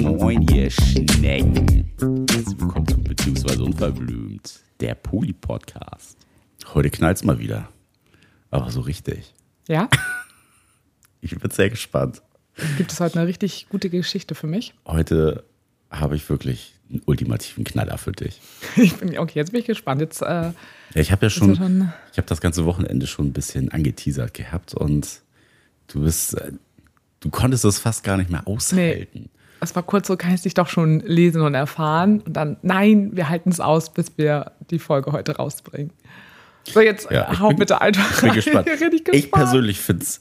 Moin, ihr Schnecken. Herzlich willkommen zu Beziehungsweise Unverblümt, der Poli-Podcast. Heute knallt's mal wieder. Aber so richtig. Ja? Ich bin sehr gespannt. Gibt es heute eine richtig gute Geschichte für mich? Heute habe ich wirklich einen ultimativen Knaller für dich. Ich bin, okay, jetzt bin ich gespannt. Jetzt, äh, Ja, ich habe ja schon, schon- ich habe das ganze Wochenende schon ein bisschen angeteasert gehabt und du bist, äh, du konntest es fast gar nicht mehr aushalten. es war kurz so, kann ich dich doch schon lesen und erfahren. Und dann, nein, wir halten es aus, bis wir die Folge heute rausbringen. So, jetzt Ja, äh, ich hau bin- bitte einfach Ich bin rein. gespannt. Ich gespannt. persönlich finde es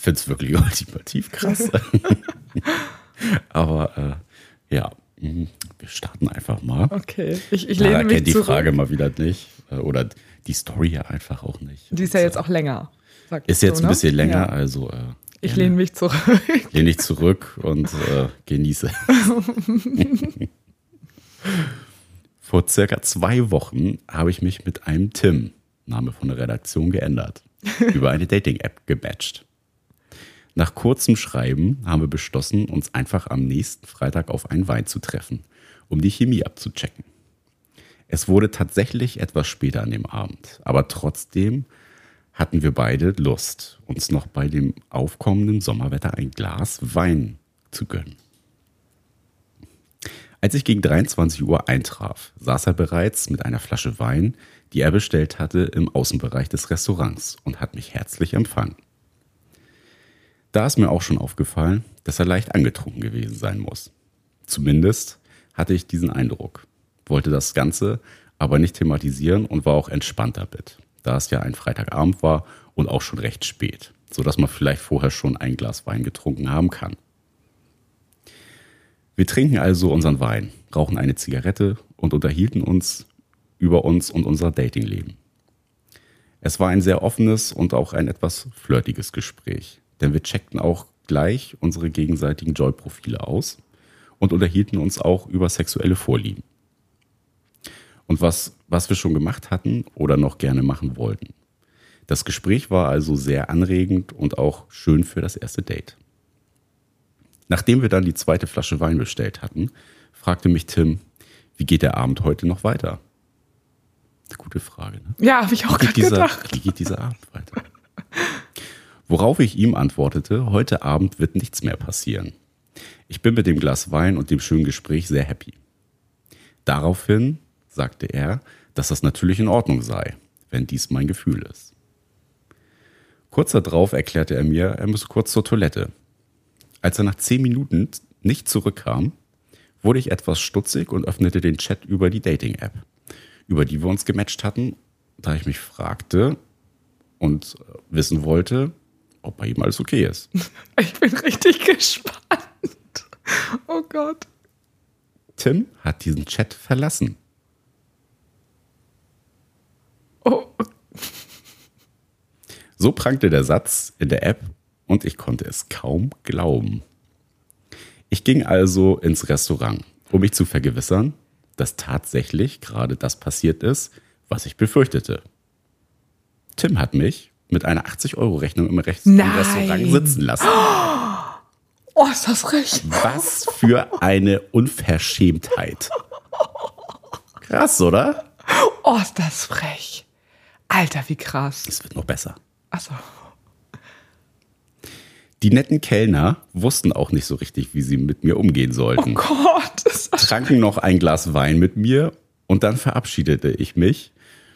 find's wirklich ultimativ krass. Aber äh, ja, mhm, wir starten einfach mal. Okay, ich, ich Lara lehne mich kennt die zurück. Frage mal wieder nicht. äh, Oder die Story ja einfach auch nicht. Die ist ja jetzt auch länger. Ist jetzt ein ne? bisschen länger, Ja. also äh, Ich lehne mich zurück. lehne ich zurück und äh, genieße. Vor circa zwei Wochen habe ich mich mit einem Tim, Name von der Redaktion, geändert, über eine Dating-App gematcht. Nach kurzem Schreiben haben wir beschlossen, uns einfach am nächsten Freitag auf einen Wein zu treffen, um die Chemie abzuchecken. Es wurde tatsächlich etwas später an dem Abend, aber trotzdem hatten wir beide Lust, uns noch bei dem aufkommenden Sommerwetter ein Glas Wein zu gönnen. Als ich gegen 23 Uhr eintraf, saß er bereits mit einer Flasche Wein, die er bestellt hatte, im Außenbereich des Restaurants und hat mich herzlich empfangen. Da ist mir auch schon aufgefallen, dass er leicht angetrunken gewesen sein muss. Zumindest hatte ich diesen Eindruck, wollte das Ganze aber nicht thematisieren und war auch entspannt damit, da es ja ein Freitagabend war und auch schon recht spät, sodass man vielleicht vorher schon ein Glas Wein getrunken haben kann. Wir trinken also unseren Wein, rauchen eine Zigarette und unterhielten uns über uns und unser Datingleben. Es war ein sehr offenes und auch ein etwas flirtiges Gespräch, denn wir checkten auch gleich unsere gegenseitigen Joy-Profile aus und unterhielten uns auch über sexuelle Vorlieben. Und was, was wir schon gemacht hatten oder noch gerne machen wollten. Das Gespräch war also sehr anregend und auch schön für das erste Date. Nachdem wir dann die zweite Flasche Wein bestellt hatten, fragte mich Tim, wie geht der Abend heute noch weiter? Gute Frage, ne? Ja, habe ich auch gerade gedacht. wie geht dieser Abend weiter? Worauf ich ihm antwortete, heute Abend wird nichts mehr passieren. Ich bin mit dem Glas Wein und dem schönen Gespräch sehr happy. Daraufhin sagte er, dass das natürlich in Ordnung sei, wenn dies mein Gefühl ist. Kurz darauf erklärte er mir, er müsse kurz zur Toilette. Als er nach zehn Minuten nicht zurückkam, wurde ich etwas stutzig und öffnete den Chat über die Dating-App, über die wir uns gematcht hatten, da ich mich fragte und äh, wissen wollte, ob bei ihm alles okay ist. Ich bin richtig gespannt. Oh Gott. Tim hat diesen Chat verlassen. Oh, So prangte der Satz in der App und ich konnte es kaum glauben. Ich ging also ins Restaurant, um mich zu vergewissern, dass tatsächlich gerade das passiert ist, was ich befürchtete. Tim hat mich mit einer 80-Euro-Rechnung im Rest- im. Restaurant sitzen lassen. oh, ist das recht. Was für eine Unverschämtheit. Krass, oder? Oh, ist das frech. Alter, wie krass. Es wird noch besser. Achso. Die netten Kellner wussten auch nicht so richtig, wie sie mit mir umgehen sollten. Gott, ist das tranken noch ein Glas Wein mit mir und dann verabschiedete ich mich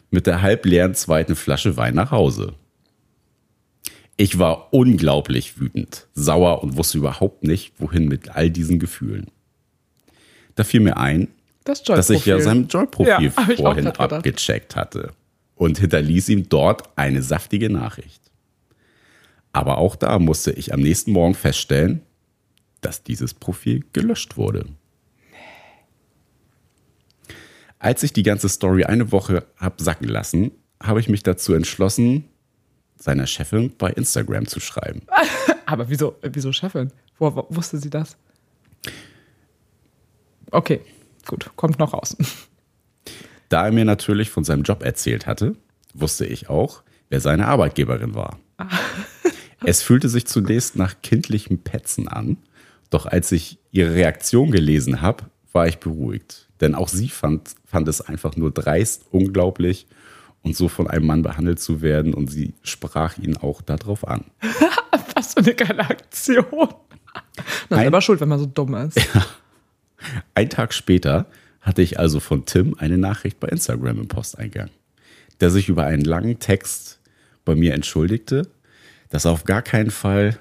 mit der halbleeren zweiten Flasche Wein nach Hause. Ich war unglaublich wütend, sauer und wusste überhaupt nicht, wohin mit all diesen Gefühlen. Da fiel mir ein, das dass ich ja sein Joy-Profil Ja, vorhin abgecheckt hatte und hinterließ ihm dort eine saftige Nachricht. Aber auch da musste ich am nächsten Morgen feststellen, dass dieses Profil gelöscht wurde. Als ich die ganze Story eine Woche hab sacken lassen, habe ich mich dazu entschlossen, seiner Chefin bei Instagram zu schreiben. Aber wieso, wieso Chefin? Woher wusste sie das? Okay, gut, kommt noch raus. Da er mir natürlich von seinem Job erzählt hatte, wusste ich auch, wer seine Arbeitgeberin war. Es fühlte sich zunächst nach kindlichem Petzen an, doch als ich ihre Reaktion gelesen habe, war ich beruhigt. Denn auch sie fand, fand es einfach nur dreist, unglaublich und so von einem Mann behandelt zu werden und sie sprach ihn auch darauf an. Was für eine geile Aktion. Man ist Ein- aber schuld, wenn man so dumm ist. Ein Tag später hatte ich also von Tim eine Nachricht bei Instagram im Posteingang, der sich über einen langen Text bei mir entschuldigte, dass er auf gar keinen Fall,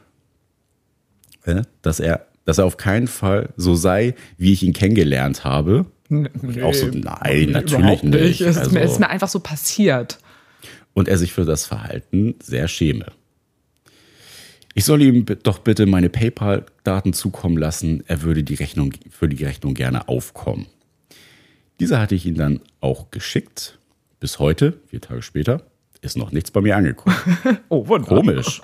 äh, dass er, dass er auf keinen Fall so sei, wie ich ihn kennengelernt habe. Nee, auch so, nein, natürlich überhaupt nicht. Es, ist mir, es ist Also- mir einfach so passiert. und er sich für das Verhalten sehr schäme. Ich soll ihm doch bitte meine PayPal-Daten zukommen lassen. Er würde die Rechnung für die Rechnung gerne aufkommen. Diese hatte ich ihm dann auch geschickt. Bis heute, vier Tage später, ist noch nichts bei mir angekommen. Oh, wunderbar. Komisch.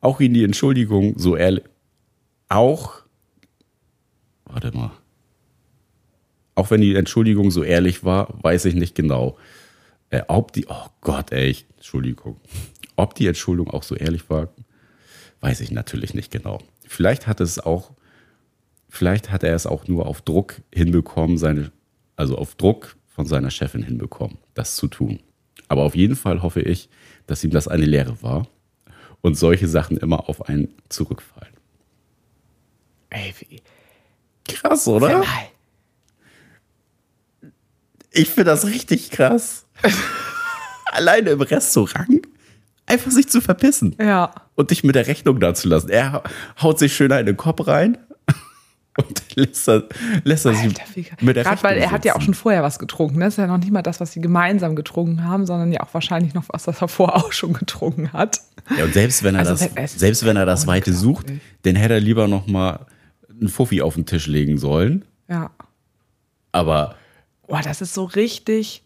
Auch ihn die Entschuldigung so ehrlich. Auch. Warte mal. Auch wenn die Entschuldigung so ehrlich war, weiß ich nicht genau. Äh, ob die. Oh Gott, ey, Entschuldigung. Ob die Entschuldigung auch so ehrlich war, weiß ich natürlich nicht genau. Vielleicht hat es auch. Vielleicht hat er es auch nur auf Druck hinbekommen, seine, also auf Druck von seiner Chefin hinbekommen, das zu tun. Aber auf jeden Fall hoffe ich, dass ihm das eine Lehre war und solche Sachen immer auf einen zurückfallen. Ey, wie. Krass, oder? Ich finde das richtig krass. Alleine im Restaurant einfach sich zu verpissen Ja. und dich mit der Rechnung da zu lassen. Er haut sich schön in den Kopf rein und lässt er, lässt er sie mit der Gerade weil er hat ja auch schon vorher was getrunken. Das ist ja noch nicht mal das, was sie gemeinsam getrunken haben, sondern ja auch wahrscheinlich noch was, was er vorher auch schon getrunken hat. Ja, und selbst wenn er Also, das, ist selbst wenn er das Weite sucht, dann hätte er lieber noch mal einen Fuffi auf den Tisch legen sollen. Ja. Aber Boah, das ist so richtig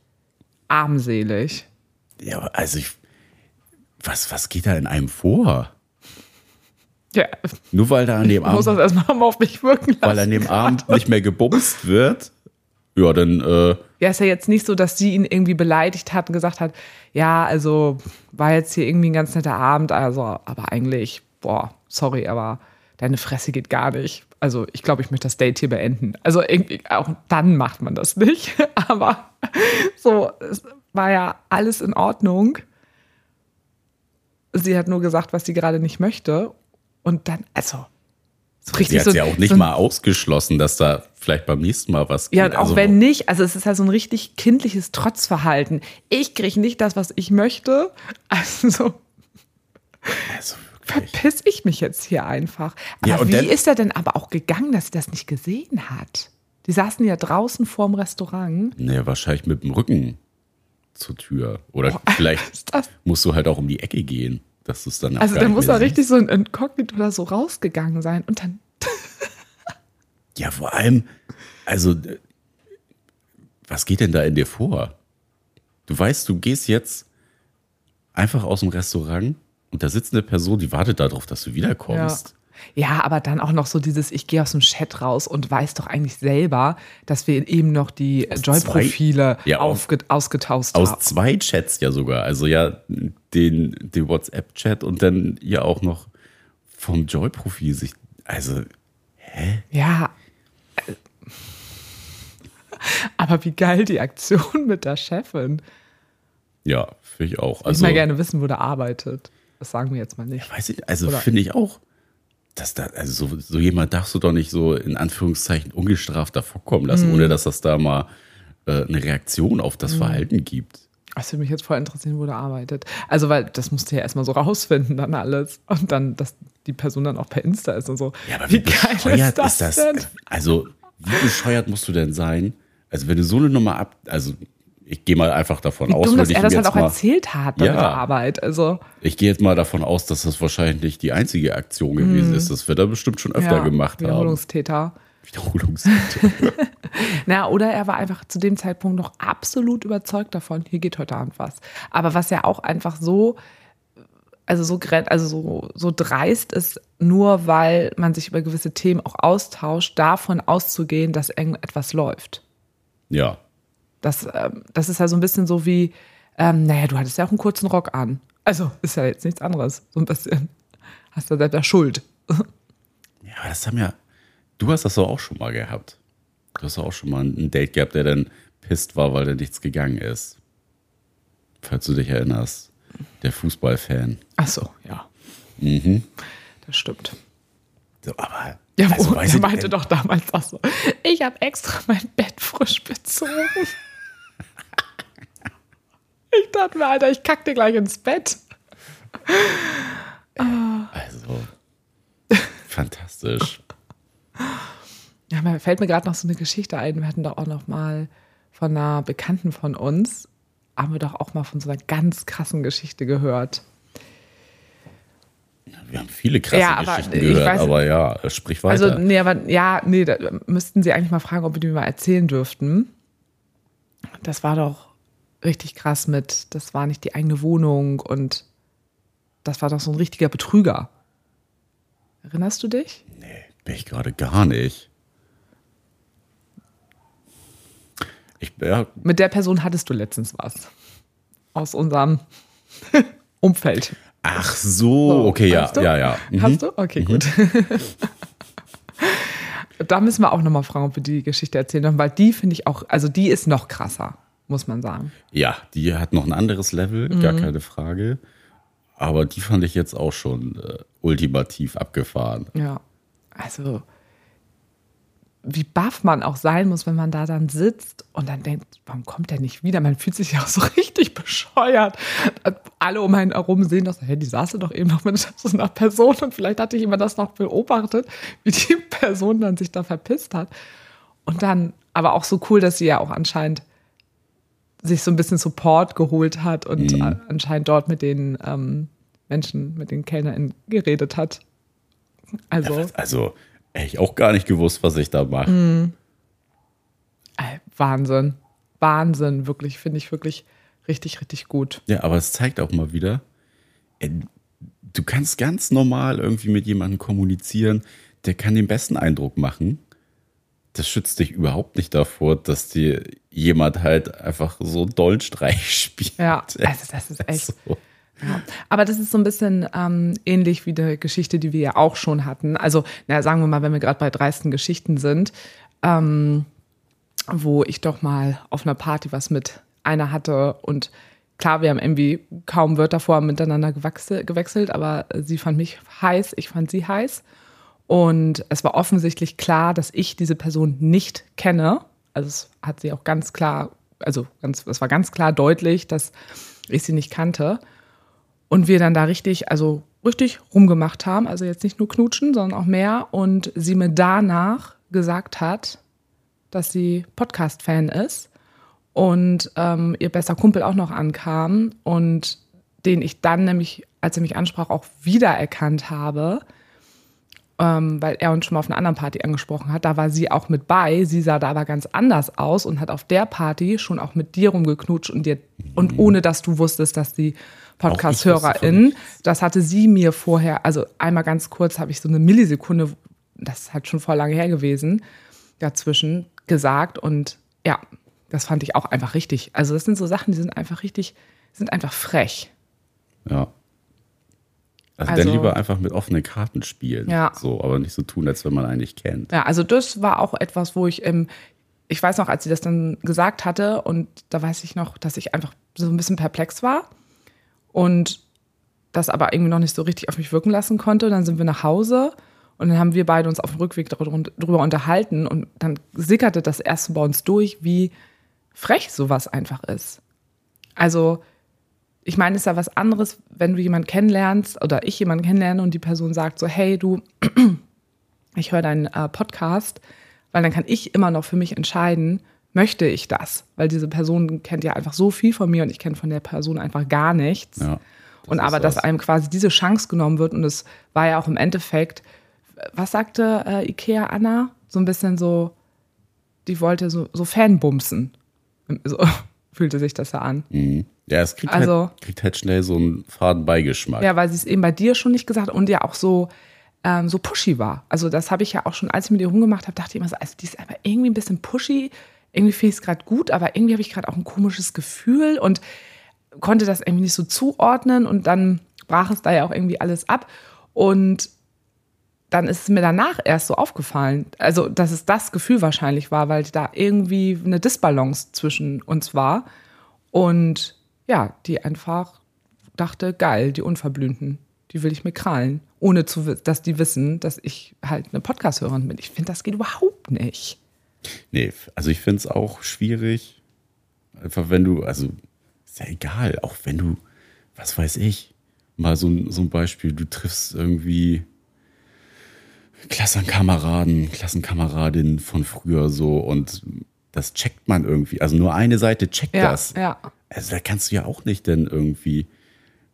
armselig. ja, also ich, was, was geht da in einem vor? Ja, Nur weil da an dem ich muss das Abend, erstmal mal auf mich wirken lassen. weil an dem Abend nicht mehr gebumst wird, ja, dann äh, Ja, ist ja jetzt nicht so, dass sie ihn irgendwie beleidigt hat und gesagt hat, ja, also war jetzt hier irgendwie ein ganz netter Abend, also, aber eigentlich, boah, sorry, aber deine Fresse geht gar nicht. Also ich glaube, ich möchte das Date hier beenden. Also irgendwie, auch dann macht man das nicht. Aber so, es war ja alles in Ordnung. Sie hat nur gesagt, was sie gerade nicht möchte. Und dann, also, so richtig sie hat so, ja auch nicht so mal ausgeschlossen, dass da vielleicht beim nächsten Mal was Ja, geht. und auch Also, wenn nicht, also es ist ja so ein richtig kindliches Trotzverhalten. Ich kriege nicht das, was ich möchte. Also Also verpiss ich mich jetzt hier einfach. Aber Ja, wie dann- ist er denn aber auch gegangen, dass sie das nicht gesehen hat? Die saßen ja draußen vorm Restaurant. Nee, wahrscheinlich mit dem Rücken zur Tür. Oder Boah, vielleicht musst du halt auch um die Ecke gehen, dass du es dann Also da muss er richtig so ein Inkognito oder so rausgegangen sein. Und dann, Ja, vor allem, also, äh, was geht denn da in dir vor? Du weißt, du gehst jetzt einfach aus dem Restaurant und da sitzt eine Person, die wartet darauf, dass du wiederkommst. ja, aber dann auch noch so dieses, ich gehe aus dem Chat raus und weiß doch eigentlich selber, dass wir eben noch die Joy-Profile ja, ausgetauscht Aus haben. zwei Chats ja sogar. Also ja, den, den WhatsApp-Chat und dann ja auch noch vom Joy-Profil sich. Also, Ja. äh, Aber wie geil die Aktion mit der Chefin. ja, finde ich auch. Ich Also, mal gerne wissen, wo der arbeitet. Das sagen wir jetzt mal nicht. weiß ich, also finde ich auch. Dass da, also so, so jemand darfst du doch nicht so in Anführungszeichen ungestraft davonkommen lassen, Mhm. ohne dass das da mal äh, eine Reaktion auf das Verhalten gibt. Das würde mich jetzt voll interessieren, wo der arbeitet. Also, weil das musst du ja erstmal so rausfinden, dann alles. Und dann, dass die Person dann auch per Insta ist und so. Ja, aber wie, geil bescheuert ist das? denn? Also, wie bescheuert musst du denn sein? Also, wenn du so eine Nummer ab, also ich gehe mal einfach davon Wie aus, dumm, dass er das halt auch mal, erzählt hat bei Ja. der Arbeit. Also, ich gehe jetzt mal davon aus, dass das wahrscheinlich nicht die einzige Aktion gewesen ist. Das wird er bestimmt schon öfter ja, gemacht haben. Wiederholungstäter. Wiederholungstäter. Na, oder er war einfach zu dem Zeitpunkt noch absolut überzeugt davon, hier geht heute Abend was. Aber was ja auch einfach so, also so, also so, so dreist ist, nur weil man sich über gewisse Themen auch austauscht, davon auszugehen, dass irgendetwas läuft. ja. Das, ähm, das ist ja so ein bisschen so wie, ähm, naja, du hattest ja auch einen kurzen Rock an. Also ist ja jetzt nichts anderes. So ein bisschen. Hast du selber Schuld. Ja, aber das haben ja. Du hast das doch auch schon mal gehabt. Du hast doch auch schon mal ein Date gehabt, der dann pisst war, weil da nichts gegangen ist. Falls du dich erinnerst. Der Fußballfan. Ach so, ja. Mhm. Das stimmt. So, aber. Ja, also, weiß er ich- meinte doch damals auch so, ich habe extra mein Bett frisch bezogen. Ich dachte mir, Alter, ich kack dir gleich ins Bett. Also. Fantastisch. Ja, mir fällt mir gerade noch so eine Geschichte ein. Wir hatten doch auch noch mal von einer Bekannten von uns, haben wir doch auch mal von so einer ganz krassen Geschichte gehört. Wir haben viele krasse Ja, aber Geschichten ich gehört, weiß- aber ja, sprich weiter. Also, nee, aber ja, nee, da müssten Sie eigentlich mal fragen, ob wir die mal erzählen dürften. Das war doch richtig krass mit, das war nicht die eigene Wohnung und das war doch so ein richtiger Betrüger. Erinnerst du dich? nee, bin ich gerade gar nicht. Ich, ja, Mit der Person hattest du letztens was. Aus unserem Umfeld. ach so, okay, ja, du? ja, ja. Mhm. Hast du? Okay, gut. da müssen wir auch nochmal fragen, ob wir die Geschichte erzählen dürfen, weil die finde ich auch, also die ist noch krasser, muss man sagen. Ja, die hat noch ein anderes Level, gar Mhm. keine Frage. Aber die fand ich jetzt auch schon äh, ultimativ abgefahren. Ja, also wie baff man auch sein muss, wenn man da dann sitzt und dann denkt, warum kommt der nicht wieder? Man fühlt sich ja auch so richtig bescheuert. Alle um einen herum sehen das, hey, die saß doch eben noch mit so einer Person und vielleicht hatte jemand das noch beobachtet, wie die Person dann sich da verpisst hat. Und dann, aber auch so cool, dass sie ja auch anscheinend sich so ein bisschen Support geholt hat und Mhm. anscheinend dort mit den ähm, Menschen, mit den KellnerInnen geredet hat. Also, Also, hätte ich auch gar nicht gewusst, was ich da mache. Mhm. Wahnsinn. Wahnsinn, wirklich, finde ich wirklich richtig, richtig gut. Ja, aber es zeigt auch mal wieder, äh, du kannst ganz normal irgendwie mit jemandem kommunizieren, der kann den besten Eindruck machen. Das schützt dich überhaupt nicht davor, dass dir jemand halt einfach so Dollenstreich spielt. Ja, also das ist echt. So. Ja. Aber das ist so ein bisschen ähm, ähnlich wie die Geschichte, die wir ja auch schon hatten. Also, na, sagen wir mal, wenn wir gerade bei dreisten Geschichten sind, ähm, wo ich doch mal auf einer Party was mit einer hatte und klar, wir haben irgendwie kaum Wörter vorher miteinander gewechselt, aber sie fand mich heiß, ich fand sie heiß. Und es war offensichtlich klar, dass ich diese Person nicht kenne. Also es hat sie auch ganz klar, also ganz, es war ganz klar deutlich, dass ich sie nicht kannte. Und wir dann da richtig, also richtig rumgemacht haben. Also jetzt nicht nur knutschen, sondern auch mehr. Und sie mir danach gesagt hat, dass sie Podcast-Fan ist und ähm, ihr bester Kumpel auch noch ankam und den ich dann nämlich, als er mich ansprach, auch wiedererkannt habe, ähm, weil er uns schon mal auf einer anderen Party angesprochen hat. Da war sie auch mit bei. Sie sah da aber ganz anders aus und hat auf der Party schon auch mit dir rumgeknutscht und dir und ohne dass du wusstest, dass die Podcast-HörerInnen, das hatte sie mir vorher, also einmal ganz kurz habe ich so eine Millisekunde, das ist halt schon vor lange her gewesen, dazwischen gesagt und ja, das fand ich auch einfach richtig. Also das sind so Sachen, die sind einfach richtig, sind einfach frech. Ja. Also, Also- dann lieber einfach mit offenen Karten spielen. Ja. So, aber nicht so tun, als wenn man einen nicht kennt. Ja, also das war auch etwas, wo ich im, ich weiß noch, als sie das dann gesagt hatte und da weiß ich noch, dass ich einfach so ein bisschen perplex war und das aber irgendwie noch nicht so richtig auf mich wirken lassen konnte. Dann sind wir nach Hause und dann haben wir beide uns auf dem Rückweg darüber unterhalten und dann sickerte das erste bei uns durch, wie frech sowas einfach ist. Also, ich meine, es ist ja was anderes, wenn du jemanden kennenlernst oder ich jemanden kennenlerne und die Person sagt so, hey, du, ich höre deinen äh, Podcast, weil dann kann ich immer noch für mich entscheiden, möchte ich das? Weil diese Person kennt ja einfach so viel von mir und ich kenne von der Person einfach gar nichts. Ja, das und aber, dass was. einem quasi diese Chance genommen wird und es war ja auch im Endeffekt, was sagte äh, Ikea Anna? So ein bisschen so, die wollte so, so Fanbumsen. So fühlte sich das ja an. Mhm. Ja, es kriegt, Also- halt, kriegt halt schnell so einen faden Beigeschmack. Ja, weil sie es eben bei dir schon nicht gesagt hat und ja auch so, ähm, so pushy war. Also das habe ich ja auch schon, als ich mit ihr rumgemacht habe, dachte ich immer so, also die ist aber irgendwie ein bisschen pushy. Irgendwie finde ich es gerade gut, aber irgendwie habe ich gerade auch ein komisches Gefühl und konnte das irgendwie nicht so zuordnen und dann brach es da ja auch irgendwie alles ab. Und dann ist es mir danach erst so aufgefallen, also dass es das Gefühl wahrscheinlich war, weil da irgendwie eine Disbalance zwischen uns war. Und ja, die einfach dachte, geil, die Unverblümten, die will ich mir krallen, ohne zu, dass die wissen, dass ich halt eine Podcast-Hörerin bin. Ich finde, das geht überhaupt nicht. Nee, also ich finde es auch schwierig, einfach wenn du, also ist ja egal, auch wenn du, was weiß ich, mal so, so ein Beispiel, du triffst irgendwie Klassenkameraden, Klassenkameradinnen von früher so und das checkt man irgendwie. Also nur eine Seite checkt Ja, das. ja. Also da kannst du ja auch nicht denn irgendwie,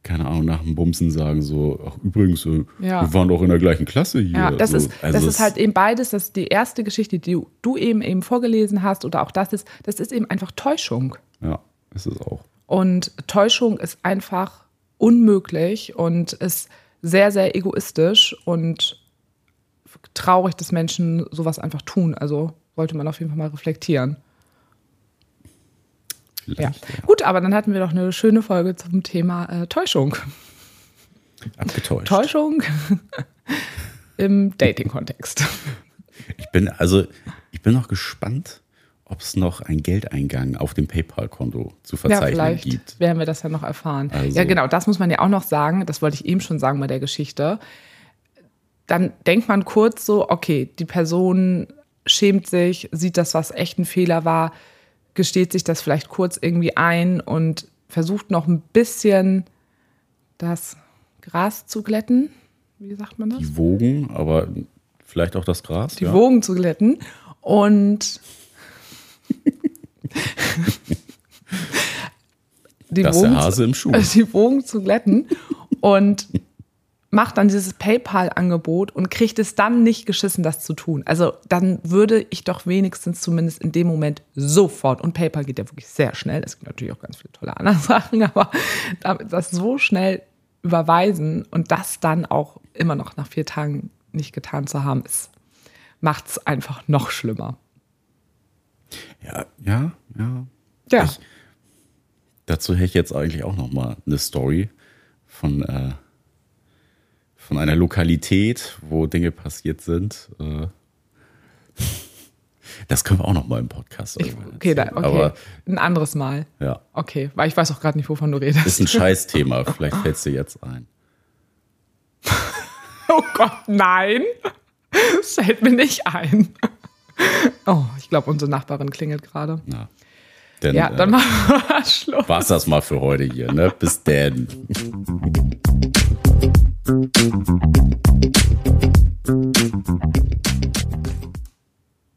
keine Ahnung, nach dem Bumsen sagen, so, ach übrigens, äh, Ja. wir waren doch in der gleichen Klasse hier. Ja, das, so. ist, Also das ist halt eben beides, das ist die erste Geschichte, die du, du eben eben vorgelesen hast oder auch das ist, das ist eben einfach Täuschung. Ja, ist es auch. Und Täuschung ist einfach unmöglich und ist sehr, sehr egoistisch und traurig, dass Menschen sowas einfach tun. Also sollte man auf jeden Fall mal reflektieren. Ja. Vielleicht, ja. Gut, aber dann hatten wir doch eine schöne Folge zum Thema äh, Täuschung. Abgetäuscht. Täuschung im Dating-Kontext. Ich bin, also, ich bin noch gespannt, ob es noch einen Geldeingang auf dem PayPal-Konto zu Ja, verzeichnen vielleicht gibt. werden wir das ja noch erfahren. Also- Ja, genau, das muss man ja auch noch sagen. Das wollte ich eben schon sagen bei der Geschichte. Dann denkt man kurz so, okay, die Person schämt sich, sieht das, was echt ein Fehler war, gesteht sich das vielleicht kurz irgendwie ein und versucht noch ein bisschen das Gras zu glätten. Wie sagt man das? Die Wogen, aber vielleicht auch das Gras. die ja. Wogen zu glätten. Und die Das ist der Wogen Hase im Schuh. Die Wogen zu glätten und macht dann dieses PayPal-Angebot und kriegt es dann nicht geschissen, das zu tun. Also dann würde ich doch wenigstens zumindest in dem Moment sofort, und PayPal geht ja wirklich sehr schnell, es gibt natürlich auch ganz viele tolle andere Sachen, aber das so schnell überweisen und das dann auch immer noch nach vier Tagen nicht getan zu haben, ist macht es einfach noch schlimmer. Ja, ja, ja. Ja. Ich, dazu hätte ich jetzt eigentlich auch noch mal eine Story von, äh, von einer Lokalität, wo Dinge passiert sind. Äh, das können wir auch noch mal im Podcast Ich, okay, da, okay. Aber ein anderes Mal. ja, Okay, weil ich weiß auch gerade nicht, wovon du redest. ist ein Scheißthema. Vielleicht fällt es dir jetzt ein. Oh Gott, nein. Das fällt mir nicht ein. Oh, ich glaube, unsere Nachbarin klingelt gerade. Ja. Denn, Ja, dann äh, machen wir Schluss. war's das mal für heute hier. Ne? Bis denn. Thank you.